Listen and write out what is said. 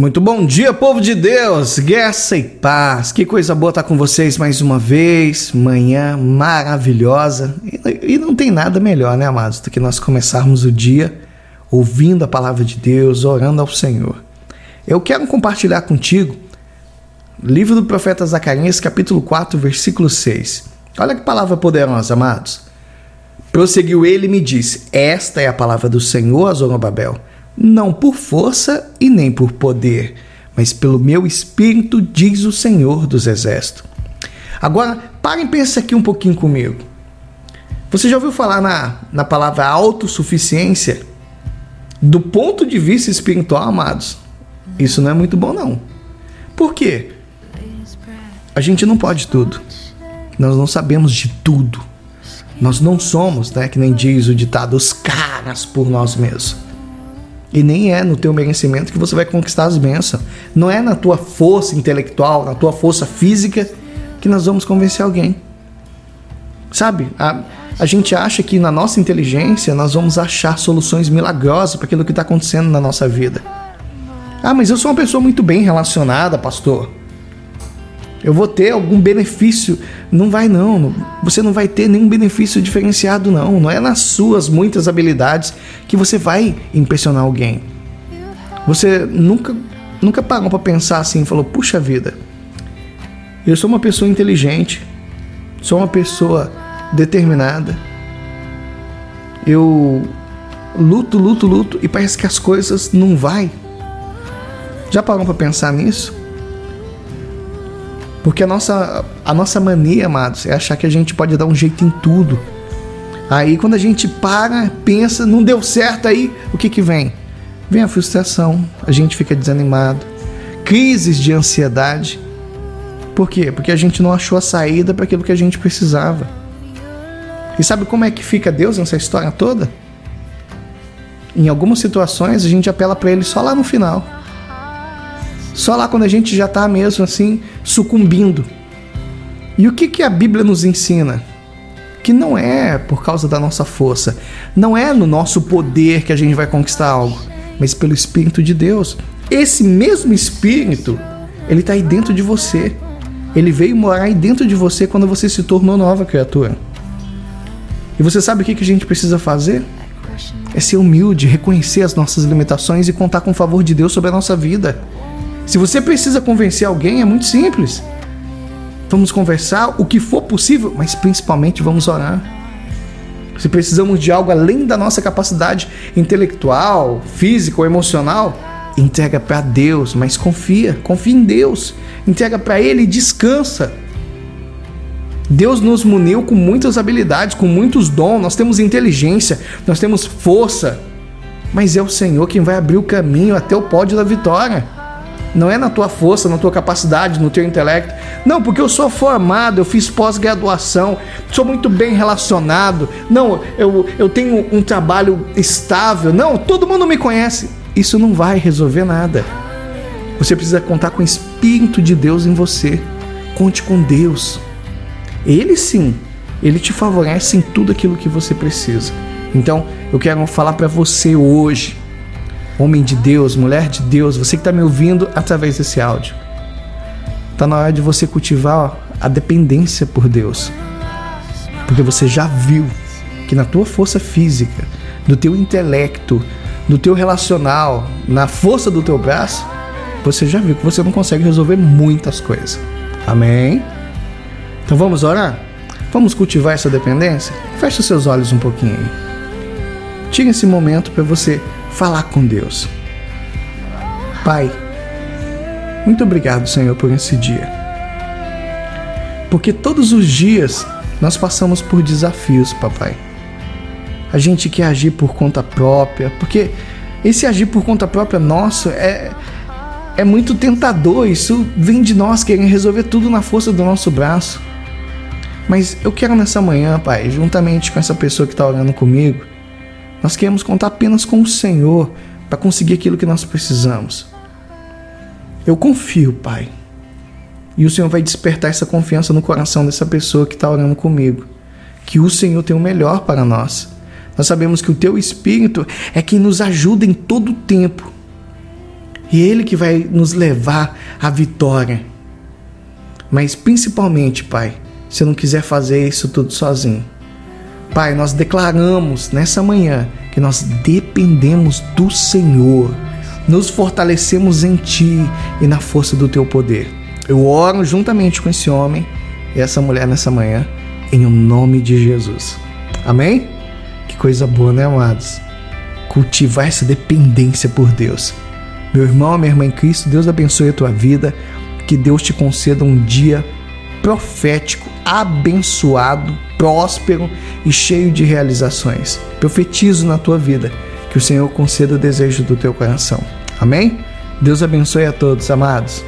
Muito bom dia, povo de Deus, graça e paz. Que coisa boa estar com vocês mais uma vez. Manhã maravilhosa. E, não tem nada melhor, né, amados, do que nós começarmos o dia ouvindo a palavra de Deus, orando ao Senhor. Eu quero compartilhar contigo livro do profeta Zacarias, capítulo 4, versículo 6. Olha que palavra poderosa, amados. Prosseguiu ele e me disse: Esta é a palavra do Senhor a Zorobabel não por força e nem por poder, mas pelo meu espírito, diz o Senhor dos Exércitos. Agora, parem e pensem aqui um pouquinho comigo. Você já ouviu falar na, na palavra autossuficiência? Do ponto de vista espiritual, amados, isso não é muito bom, não. Por quê? A gente não pode tudo. Nós não sabemos de tudo. Nós não somos, né, que nem diz o ditado, os caras por nós mesmos. E nem é no teu merecimento que você vai conquistar as bênçãos. Não é na tua força intelectual, na tua força física que nós vamos convencer alguém. Sabe? A, a gente acha que na nossa inteligência nós vamos achar soluções milagrosas para aquilo que está acontecendo na nossa vida. Ah, mas eu sou uma pessoa muito bem relacionada, pastor eu vou ter algum benefício. Não vai não, você não vai ter nenhum benefício diferenciado não. Não é nas suas muitas habilidades que você vai impressionar alguém. Você nunca nunca parou para pensar assim, falou: "Puxa vida, eu sou uma pessoa inteligente, sou uma pessoa determinada. Eu luto, luto, luto e parece que as coisas não vai. Já parou para pensar nisso? Porque a nossa, a nossa mania, amados, é achar que a gente pode dar um jeito em tudo. Aí quando a gente para, pensa, não deu certo, aí o que que vem? Vem a frustração, a gente fica desanimado, crises de ansiedade. Por quê? Porque a gente não achou a saída para aquilo que a gente precisava. E sabe como é que fica Deus nessa história toda? Em algumas situações a gente apela para ele só lá no final. Só lá quando a gente já está mesmo assim sucumbindo. E o que, que a Bíblia nos ensina? Que não é por causa da nossa força, não é no nosso poder que a gente vai conquistar algo, mas pelo Espírito de Deus. Esse mesmo Espírito, ele está aí dentro de você. Ele veio morar aí dentro de você quando você se tornou nova criatura. E você sabe o que a gente precisa fazer? É ser humilde, reconhecer as nossas limitações e contar com o favor de Deus sobre a nossa vida. Se você precisa convencer alguém, é muito simples. Vamos conversar o que for possível, mas principalmente vamos orar. Se precisamos de algo além da nossa capacidade intelectual, física ou emocional, entrega para Deus, mas confia, confia em Deus. Entrega para Ele e descansa. Deus nos muniu com muitas habilidades, com muitos dons, nós temos inteligência, nós temos força, mas é o Senhor quem vai abrir o caminho até o pódio da vitória. Não é na tua força, na tua capacidade, no teu intelecto. Não, porque eu sou formado, eu fiz pós-graduação, sou muito bem relacionado. Não, eu, eu tenho um trabalho estável. Não, todo mundo me conhece. Isso não vai resolver nada. Você precisa contar com o Espírito de Deus em você. Conte com Deus. Ele sim, ele te favorece em tudo aquilo que você precisa. Então, eu quero falar para você hoje homem de Deus, mulher de Deus, você que está me ouvindo através desse áudio. Está na hora de você cultivar a dependência por Deus. Porque você já viu que na tua força física, no teu intelecto, no teu relacional, na força do teu braço, você já viu que você não consegue resolver muitas coisas. Amém? Então vamos orar? Vamos cultivar essa dependência? Feche seus olhos um pouquinho aí. Tire esse momento para você falar com Deus. Pai, muito obrigado, Senhor, por esse dia. Porque todos os dias nós passamos por desafios, papai. A gente quer agir por conta própria, porque esse agir por conta própria nosso é, é muito tentador. Isso vem de nós querendo resolver tudo na força do nosso braço. Mas eu quero nessa manhã, Pai, juntamente com essa pessoa que está orando comigo, nós queremos contar apenas com o Senhor para conseguir aquilo que nós precisamos. Eu confio, Pai. E o Senhor vai despertar essa confiança no coração dessa pessoa que está orando comigo. Que o Senhor tem o melhor para nós. Nós sabemos que o Teu Espírito é quem nos ajuda em todo o tempo. E Ele que vai nos levar à vitória. Mas principalmente, Pai, se não quiser fazer isso tudo sozinho. Pai, nós declaramos nessa manhã que nós dependemos do Senhor, nos fortalecemos em Ti e na força do Teu poder. Eu oro juntamente com esse homem e essa mulher nessa manhã, em o nome de Jesus. Amém? Que coisa boa, né, amados? Cultivar essa dependência por Deus. Meu irmão, minha irmã em Cristo, Deus abençoe a tua vida, que Deus te conceda um dia profético, abençoado, próspero e cheio de realizações. Profetizo na tua vida que o Senhor conceda o desejo do teu coração. Amém? Deus abençoe a todos, amados.